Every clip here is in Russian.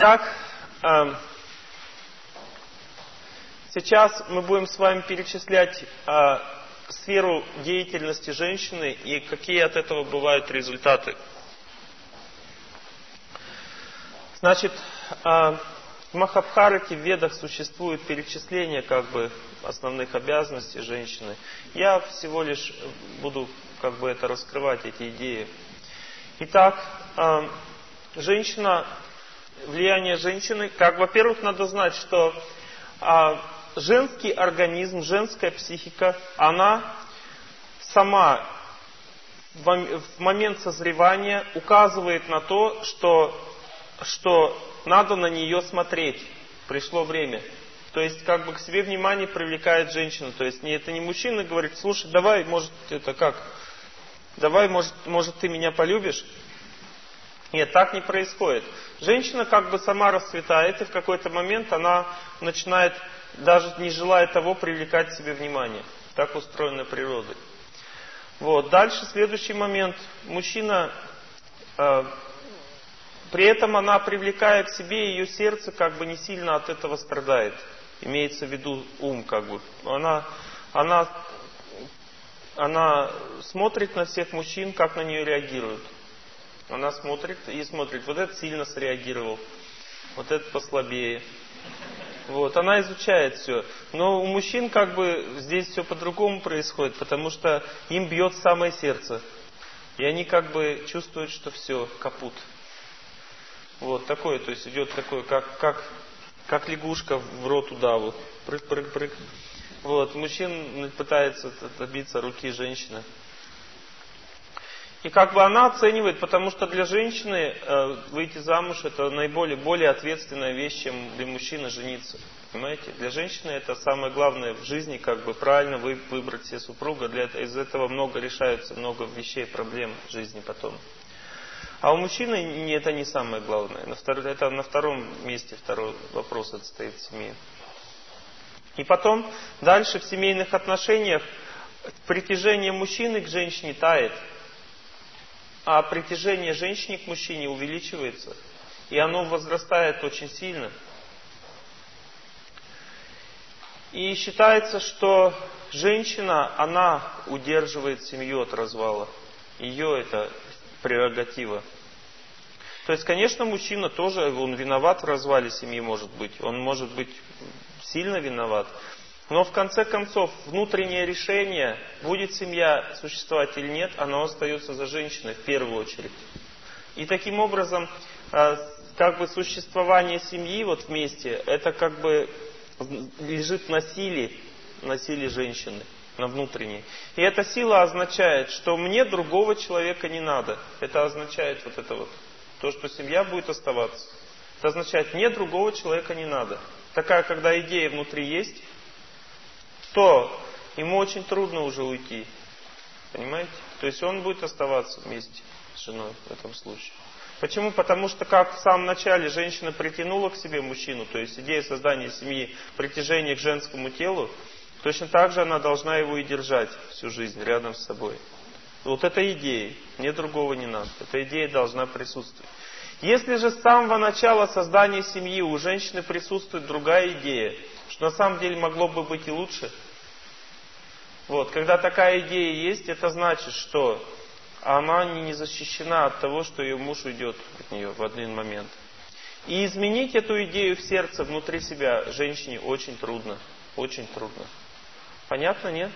Так, э, сейчас мы будем с вами перечислять э, сферу деятельности женщины и какие от этого бывают результаты. Значит, э, в Махабхарате, в Ведах существует перечисление как бы основных обязанностей женщины. Я всего лишь буду как бы это раскрывать, эти идеи. Итак, э, женщина влияние женщины, как, во-первых, надо знать, что а, женский организм, женская психика, она сама в момент созревания указывает на то, что, что надо на нее смотреть. Пришло время. То есть, как бы к себе внимание привлекает женщина. То есть, не, это не мужчина говорит, слушай, давай, может, это как? Давай, может, может ты меня полюбишь? Нет, так не происходит. Женщина как бы сама расцветает, и в какой-то момент она начинает, даже не желая того, привлекать к себе внимание. Так устроена природа. Вот. Дальше следующий момент. Мужчина, э, при этом она, привлекая к себе, ее сердце как бы не сильно от этого страдает. Имеется в виду ум как бы. Она, она, она смотрит на всех мужчин, как на нее реагируют. Она смотрит и смотрит, вот этот сильно среагировал, вот этот послабее. Вот, она изучает все. Но у мужчин как бы здесь все по-другому происходит, потому что им бьет самое сердце. И они как бы чувствуют, что все, капут. Вот такое, то есть идет такое, как, как, как лягушка в рот удаву. Прыг-прыг-прыг. Вот, мужчин пытается добиться руки женщины. И как бы она оценивает, потому что для женщины э, выйти замуж это наиболее более ответственная вещь, чем для мужчины жениться. Понимаете? Для женщины это самое главное в жизни, как бы правильно вы, выбрать себе супруга. Для из этого много решаются, много вещей, проблем в жизни потом. А у мужчины не, это не самое главное. На втор, это на втором месте второй вопрос отстоит семье. И потом, дальше в семейных отношениях притяжение мужчины к женщине тает а притяжение женщины к мужчине увеличивается, и оно возрастает очень сильно. И считается, что женщина, она удерживает семью от развала. Ее это прерогатива. То есть, конечно, мужчина тоже, он виноват в развале семьи, может быть. Он может быть сильно виноват. Но в конце концов, внутреннее решение, будет семья существовать или нет, оно остается за женщиной в первую очередь. И таким образом, а, как бы существование семьи вот вместе, это как бы лежит на силе, на силе женщины, на внутренней. И эта сила означает, что мне другого человека не надо. Это означает вот это вот, то, что семья будет оставаться. Это означает, мне другого человека не надо. Такая, когда идея внутри есть, то ему очень трудно уже уйти. Понимаете? То есть он будет оставаться вместе с женой в этом случае. Почему? Потому что как в самом начале женщина притянула к себе мужчину, то есть идея создания семьи, притяжение к женскому телу, точно так же она должна его и держать всю жизнь рядом с собой. Вот эта идея, мне другого не надо. Эта идея должна присутствовать. Если же с самого начала создания семьи у женщины присутствует другая идея, что на самом деле могло бы быть и лучше. Вот, когда такая идея есть, это значит, что она не защищена от того, что ее муж уйдет от нее в один момент. И изменить эту идею в сердце, внутри себя, женщине очень трудно. Очень трудно. Понятно, нет?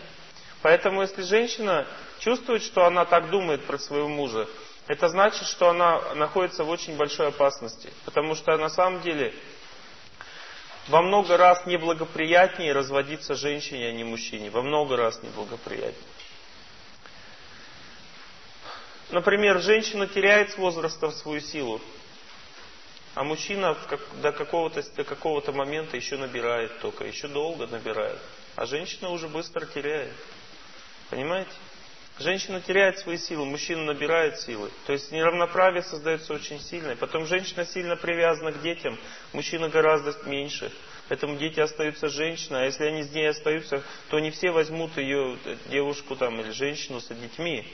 Поэтому, если женщина чувствует, что она так думает про своего мужа, это значит, что она находится в очень большой опасности. Потому что на самом деле во много раз неблагоприятнее разводиться женщине, а не мужчине. Во много раз неблагоприятнее. Например, женщина теряет с возрастом свою силу, а мужчина до какого-то до какого-то момента еще набирает только, еще долго набирает. А женщина уже быстро теряет. Понимаете? Женщина теряет свои силы, мужчина набирает силы. То есть неравноправие создается очень сильное. Потом женщина сильно привязана к детям, мужчина гораздо меньше. Поэтому дети остаются женщиной, а если они с ней остаются, то не все возьмут ее, девушку там или женщину с детьми.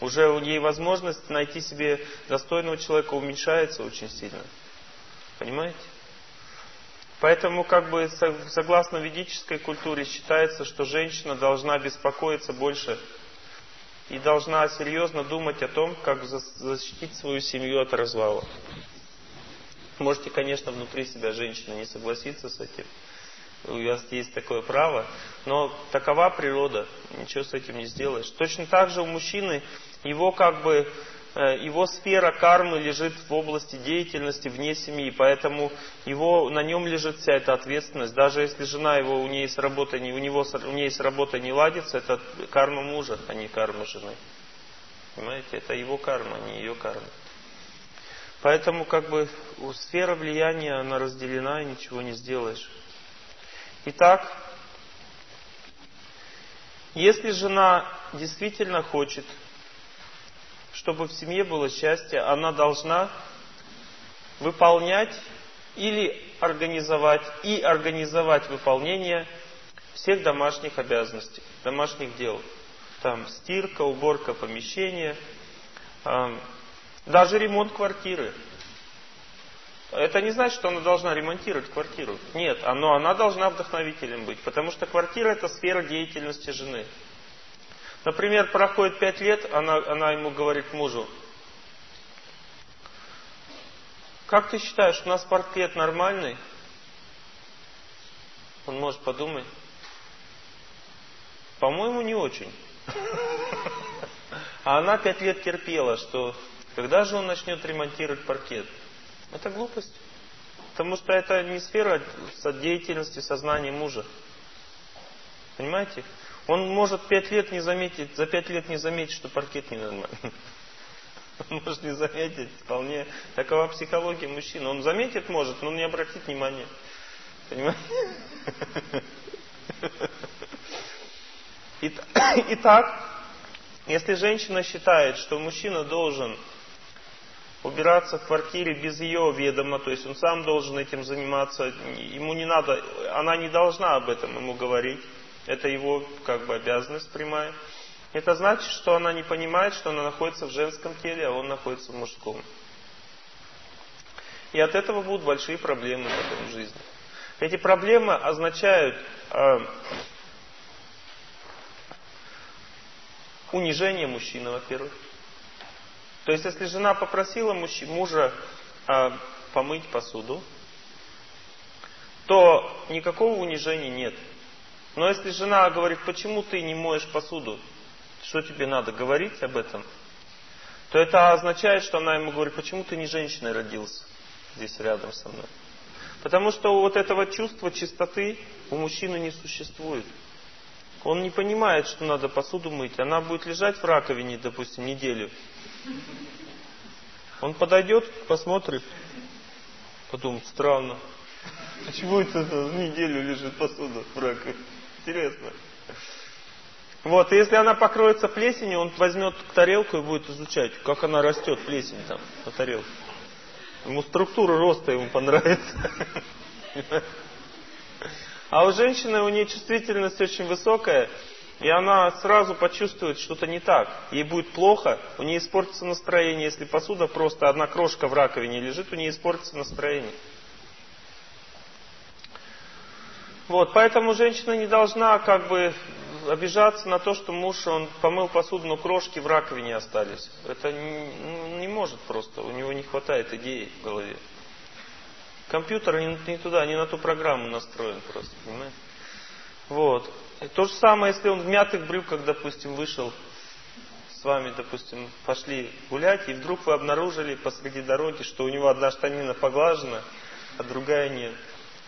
Уже ей возможность найти себе достойного человека уменьшается очень сильно. Понимаете? Поэтому, как бы, согласно ведической культуре, считается, что женщина должна беспокоиться больше и должна серьезно думать о том, как защитить свою семью от развала. Можете, конечно, внутри себя женщина не согласиться с этим. У вас есть такое право. Но такова природа. Ничего с этим не сделаешь. Точно так же у мужчины его как бы его сфера кармы лежит в области деятельности вне семьи, поэтому его, на нем лежит вся эта ответственность. Даже если жена его, у нее с работой, у него, у нее с работой не ладится, это карма мужа, а не карма жены. Понимаете, это его карма, а не ее карма. Поэтому как бы сфера влияния, она разделена, и ничего не сделаешь. Итак, если жена действительно хочет чтобы в семье было счастье, она должна выполнять или организовать и организовать выполнение всех домашних обязанностей, домашних дел. Там стирка, уборка помещения, даже ремонт квартиры. Это не значит, что она должна ремонтировать квартиру. Нет, но она должна вдохновителем быть, потому что квартира это сфера деятельности жены. Например, проходит пять лет, она, она ему говорит мужу, как ты считаешь, у нас портрет нормальный? Он может подумать. По-моему, не очень. А она пять лет терпела, что когда же он начнет ремонтировать паркет? Это глупость. Потому что это не сфера деятельности сознания мужа. Понимаете? Он может пять лет не заметить, за пять лет не заметить, что паркет не нормальный. Он может не заметить, вполне такова психология мужчины. Он заметит, может, но не обратит внимания. Понимаете? Итак, если женщина считает, что мужчина должен убираться в квартире без ее ведома, то есть он сам должен этим заниматься, ему не надо, она не должна об этом ему говорить, это его как бы обязанность прямая. Это значит, что она не понимает, что она находится в женском теле, а он находится в мужском. И от этого будут большие проблемы потом в жизни. Эти проблемы означают э, унижение мужчины, во-первых. То есть, если жена попросила мужч... мужа э, помыть посуду, то никакого унижения нет. Но если жена говорит, почему ты не моешь посуду, что тебе надо говорить об этом, то это означает, что она ему говорит, почему ты не женщиной родился здесь рядом со мной. Потому что вот этого чувства чистоты у мужчины не существует. Он не понимает, что надо посуду мыть. Она будет лежать в раковине, допустим, неделю. Он подойдет, посмотрит, подумает, странно. Почему это неделю лежит посуда в раковине? Интересно. Вот, и если она покроется плесенью, он возьмет тарелку и будет изучать, как она растет, плесень там, на тарелке. Ему структура роста ему понравится. А у женщины, у нее чувствительность очень высокая, и она сразу почувствует что-то не так. Ей будет плохо, у нее испортится настроение. Если посуда просто одна крошка в раковине лежит, у нее испортится настроение. Вот, поэтому женщина не должна как бы обижаться на то, что муж, он помыл посуду, но крошки в раковине остались. Это не, ну, не может просто, у него не хватает идей в голове. Компьютер не, не туда, не на ту программу настроен просто, понимаете? Вот. И то же самое, если он в мятых брюках, допустим, вышел с вами, допустим, пошли гулять, и вдруг вы обнаружили посреди дороги, что у него одна штанина поглажена, а другая нет.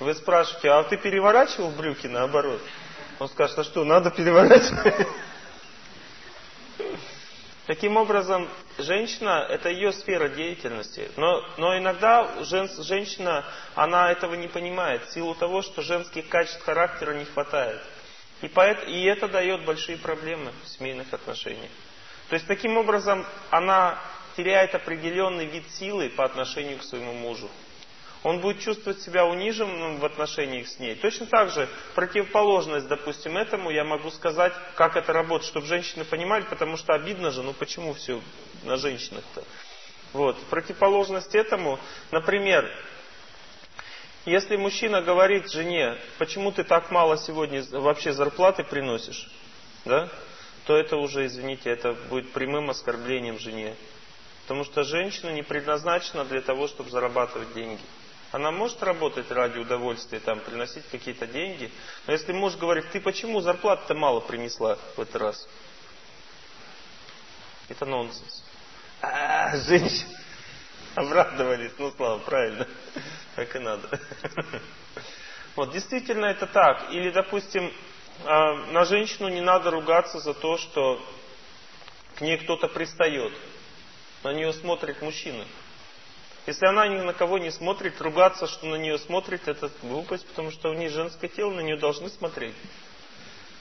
Вы спрашиваете, а ты переворачивал брюки наоборот? Он скажет, а что, надо переворачивать? Таким образом, женщина – это ее сфера деятельности. Но, но иногда жен, женщина, она этого не понимает в силу того, что женских качеств характера не хватает. И, поэт, и это дает большие проблемы в семейных отношениях. То есть, таким образом, она теряет определенный вид силы по отношению к своему мужу он будет чувствовать себя униженным в отношениях с ней. Точно так же противоположность, допустим, этому я могу сказать, как это работает, чтобы женщины понимали, потому что обидно же, ну почему все на женщинах-то? Вот. Противоположность этому, например, Если мужчина говорит жене, почему ты так мало сегодня вообще зарплаты приносишь, да, то это уже, извините, это будет прямым оскорблением жене. Потому что женщина не предназначена для того, чтобы зарабатывать деньги. Она может работать ради удовольствия, там, приносить какие-то деньги. Но если муж говорит, ты почему зарплату-то мало принесла в этот раз? Это нонсенс. А, женщина. Обрадовались, ну слава, правильно. Так и надо. Вот, действительно это так. Или, допустим, а, на женщину не надо ругаться за то, что к ней кто-то пристает. На нее смотрит мужчина. Если она ни на кого не смотрит, ругаться, что на нее смотрит, это глупость, потому что у нее женское тело, на нее должны смотреть.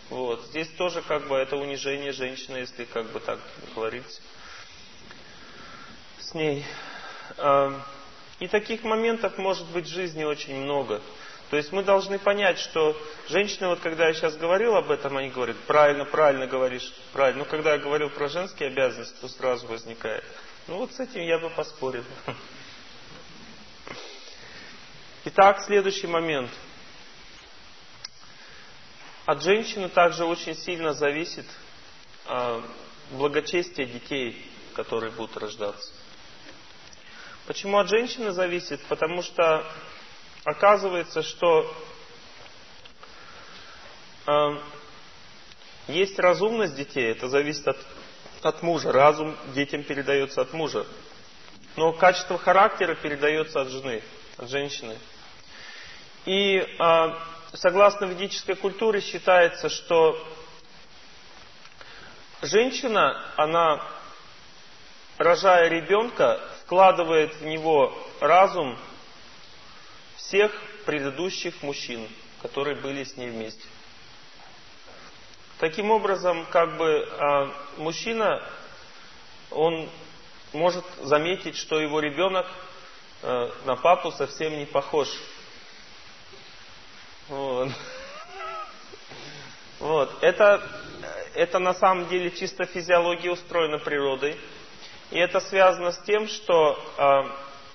Вот. Здесь тоже как бы это унижение женщины, если как бы так говорить с ней. И таких моментов может быть в жизни очень много. То есть мы должны понять, что женщины, вот когда я сейчас говорил об этом, они говорят, правильно, правильно говоришь, правильно. Но когда я говорил про женские обязанности, то сразу возникает. Ну вот с этим я бы поспорил. Итак, следующий момент. От женщины также очень сильно зависит э, благочестие детей, которые будут рождаться. Почему от женщины зависит? Потому что оказывается, что э, есть разумность детей, это зависит от, от мужа. Разум детям передается от мужа. Но качество характера передается от жены, от женщины. И э, согласно ведической культуре считается, что женщина, она, рожая ребенка, вкладывает в него разум всех предыдущих мужчин, которые были с ней вместе. Таким образом, как бы а, мужчина, он может заметить, что его ребенок а, на папу совсем не похож. Вот. Вот. Это, это на самом деле чисто физиология устроена природой. И это связано с тем, что э,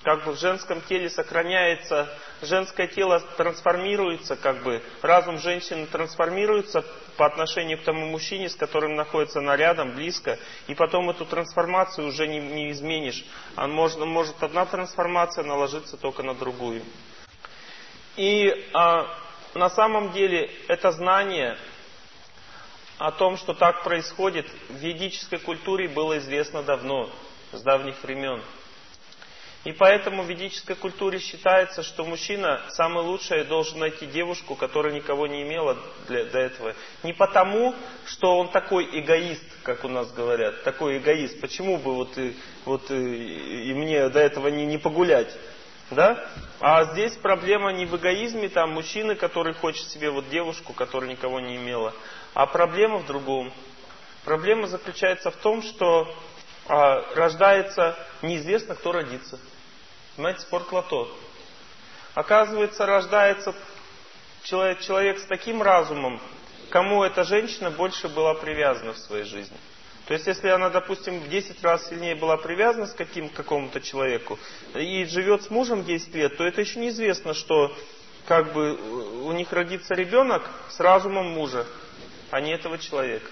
как бы в женском теле сохраняется, женское тело трансформируется, как бы разум женщины трансформируется по отношению к тому мужчине, с которым находится она рядом, близко, и потом эту трансформацию уже не, не изменишь. А можно, может одна трансформация наложиться только на другую. И э, на самом деле это знание о том, что так происходит, в ведической культуре было известно давно, с давних времен. И поэтому в ведической культуре считается, что мужчина самый лучший должен найти девушку, которая никого не имела для, до этого. Не потому, что он такой эгоист, как у нас говорят, такой эгоист. Почему бы вот, и, вот и, и мне до этого не, не погулять? Да? А здесь проблема не в эгоизме, там мужчины, который хочет себе вот девушку, которая никого не имела, а проблема в другом. Проблема заключается в том, что а, рождается неизвестно, кто родится. Понимаете, спорт лото. Оказывается, рождается человек, человек с таким разумом, кому эта женщина больше была привязана в своей жизни. То есть, если она, допустим, в 10 раз сильнее была привязана с каким, к какому-то человеку и живет с мужем 10 лет, то это еще неизвестно, что как бы у них родится ребенок с разумом мужа, а не этого человека.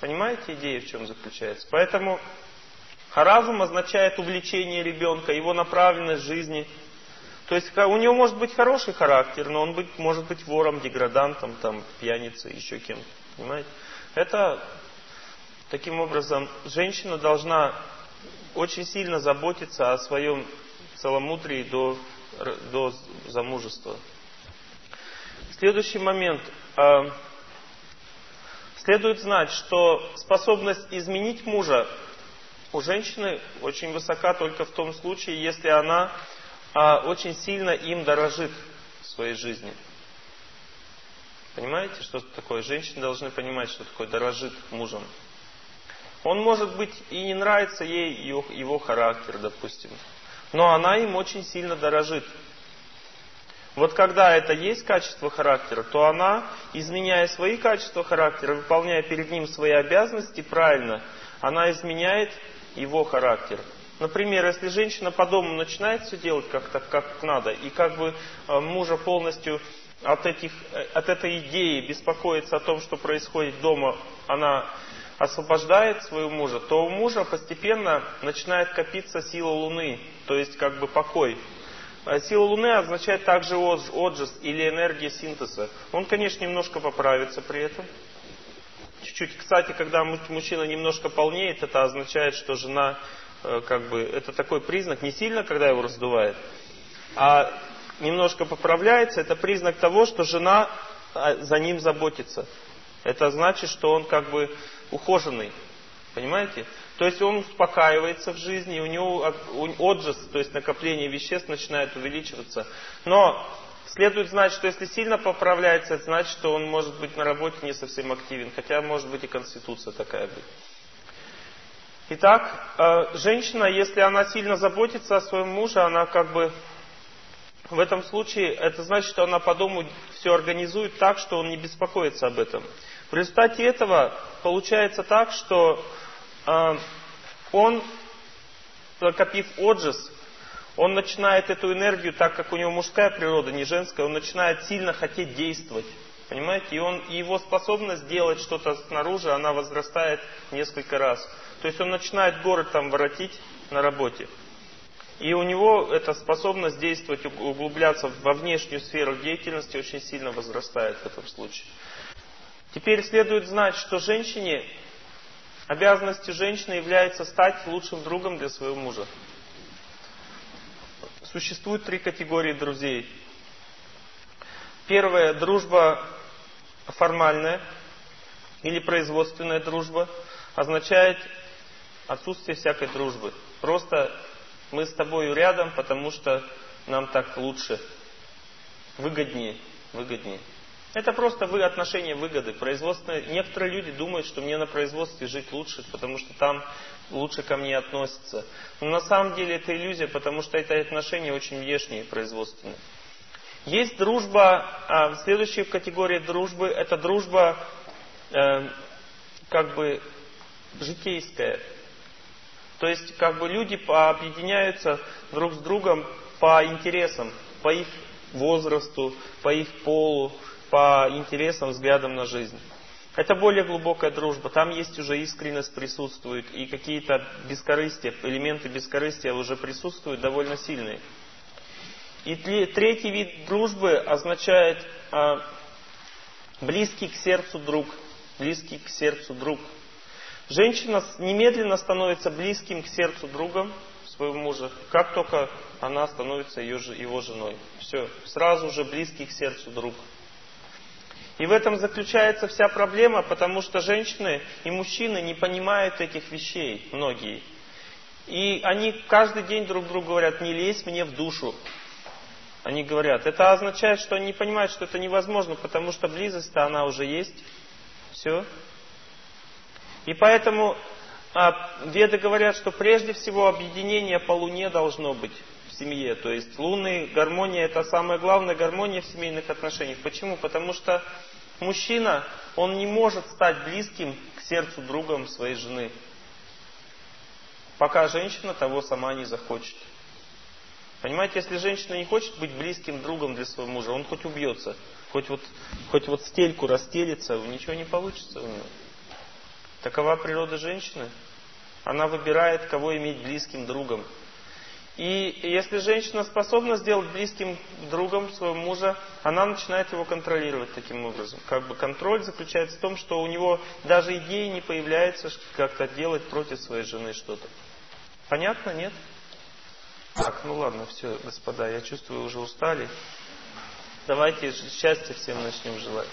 Понимаете идея в чем заключается? Поэтому разум означает увлечение ребенка, его направленность жизни. То есть у него может быть хороший характер, но он быть, может быть вором, деградантом, там, пьяницей, еще кем-то. Понимаете? Это Таким образом, женщина должна очень сильно заботиться о своем целомудрии до, до замужества. Следующий момент. А, следует знать, что способность изменить мужа у женщины очень высока только в том случае, если она а, очень сильно им дорожит в своей жизни. Понимаете, что такое? Женщины должны понимать, что такое дорожит мужем. Он, может быть, и не нравится ей его, характер, допустим. Но она им очень сильно дорожит. Вот когда это есть качество характера, то она, изменяя свои качества характера, выполняя перед ним свои обязанности правильно, она изменяет его характер. Например, если женщина по дому начинает все делать как-то как надо, и как бы э, мужа полностью от, этих, э, от этой идеи беспокоится о том, что происходит дома, она освобождает своего мужа, то у мужа постепенно начинает копиться сила Луны, то есть как бы покой. А сила Луны означает также отжиз или энергия синтеза. Он, конечно, немножко поправится при этом. Чуть-чуть. Кстати, когда мужчина немножко полнеет, это означает, что жена, э, как бы, это такой признак, не сильно, когда его раздувает, а немножко поправляется, это признак того, что жена а, за ним заботится. Это значит, что он как бы ухоженный. Понимаете? То есть он успокаивается в жизни, у него отжиз, то есть накопление веществ начинает увеличиваться. Но следует знать, что если сильно поправляется, это значит, что он может быть на работе не совсем активен, хотя может быть и конституция такая быть. Итак, э, женщина, если она сильно заботится о своем муже, она как бы в этом случае, это значит, что она по дому все организует так, что он не беспокоится об этом. В результате этого получается так, что э, он, накопив отжиз, он начинает эту энергию, так как у него мужская природа, не женская, он начинает сильно хотеть действовать. Понимаете? И, он, и его способность делать что-то снаружи, она возрастает несколько раз. То есть он начинает город там воротить на работе. И у него эта способность действовать, углубляться во внешнюю сферу деятельности очень сильно возрастает в этом случае. Теперь следует знать, что женщине, обязанностью женщины является стать лучшим другом для своего мужа. Существует три категории друзей. Первая – дружба формальная или производственная дружба означает отсутствие всякой дружбы. Просто мы с тобой рядом, потому что нам так лучше, выгоднее, выгоднее. Это просто вы, отношение выгоды. Производственное. Некоторые люди думают, что мне на производстве жить лучше, потому что там лучше ко мне относятся. Но на самом деле это иллюзия, потому что это отношения очень внешние, производственные. Есть дружба, а, следующая категория дружбы, это дружба э, как бы житейская. То есть как бы люди объединяются друг с другом по интересам, по их возрасту, по их полу, по интересам, взглядам на жизнь. Это более глубокая дружба. Там есть уже искренность присутствует, и какие-то бескорыстия, элементы бескорыстия уже присутствуют довольно сильные. И третий вид дружбы означает а, близкий к сердцу друг. Близкий к сердцу друг. Женщина немедленно становится близким к сердцу другом своего мужа, как только она становится ее, его женой. Все, сразу же близкий к сердцу друг. И в этом заключается вся проблема, потому что женщины и мужчины не понимают этих вещей, многие. И они каждый день друг другу говорят, не лезь мне в душу. Они говорят, это означает, что они не понимают, что это невозможно, потому что близость-то она уже есть. Все. И поэтому а, веды говорят, что прежде всего объединение по Луне должно быть в семье. То есть лунная гармония это самая главная гармония в семейных отношениях. Почему? Потому что мужчина, он не может стать близким к сердцу другом своей жены, пока женщина того сама не захочет. Понимаете, если женщина не хочет быть близким другом для своего мужа, он хоть убьется, хоть вот, хоть вот стельку расстелится, ничего не получится у него. Такова природа женщины. Она выбирает, кого иметь близким другом. И если женщина способна сделать близким другом своего мужа, она начинает его контролировать таким образом. Как бы контроль заключается в том, что у него даже идеи не появляется как-то делать против своей жены что-то. Понятно, нет? Так, ну ладно, все, господа, я чувствую, уже устали. Давайте счастья всем начнем желать.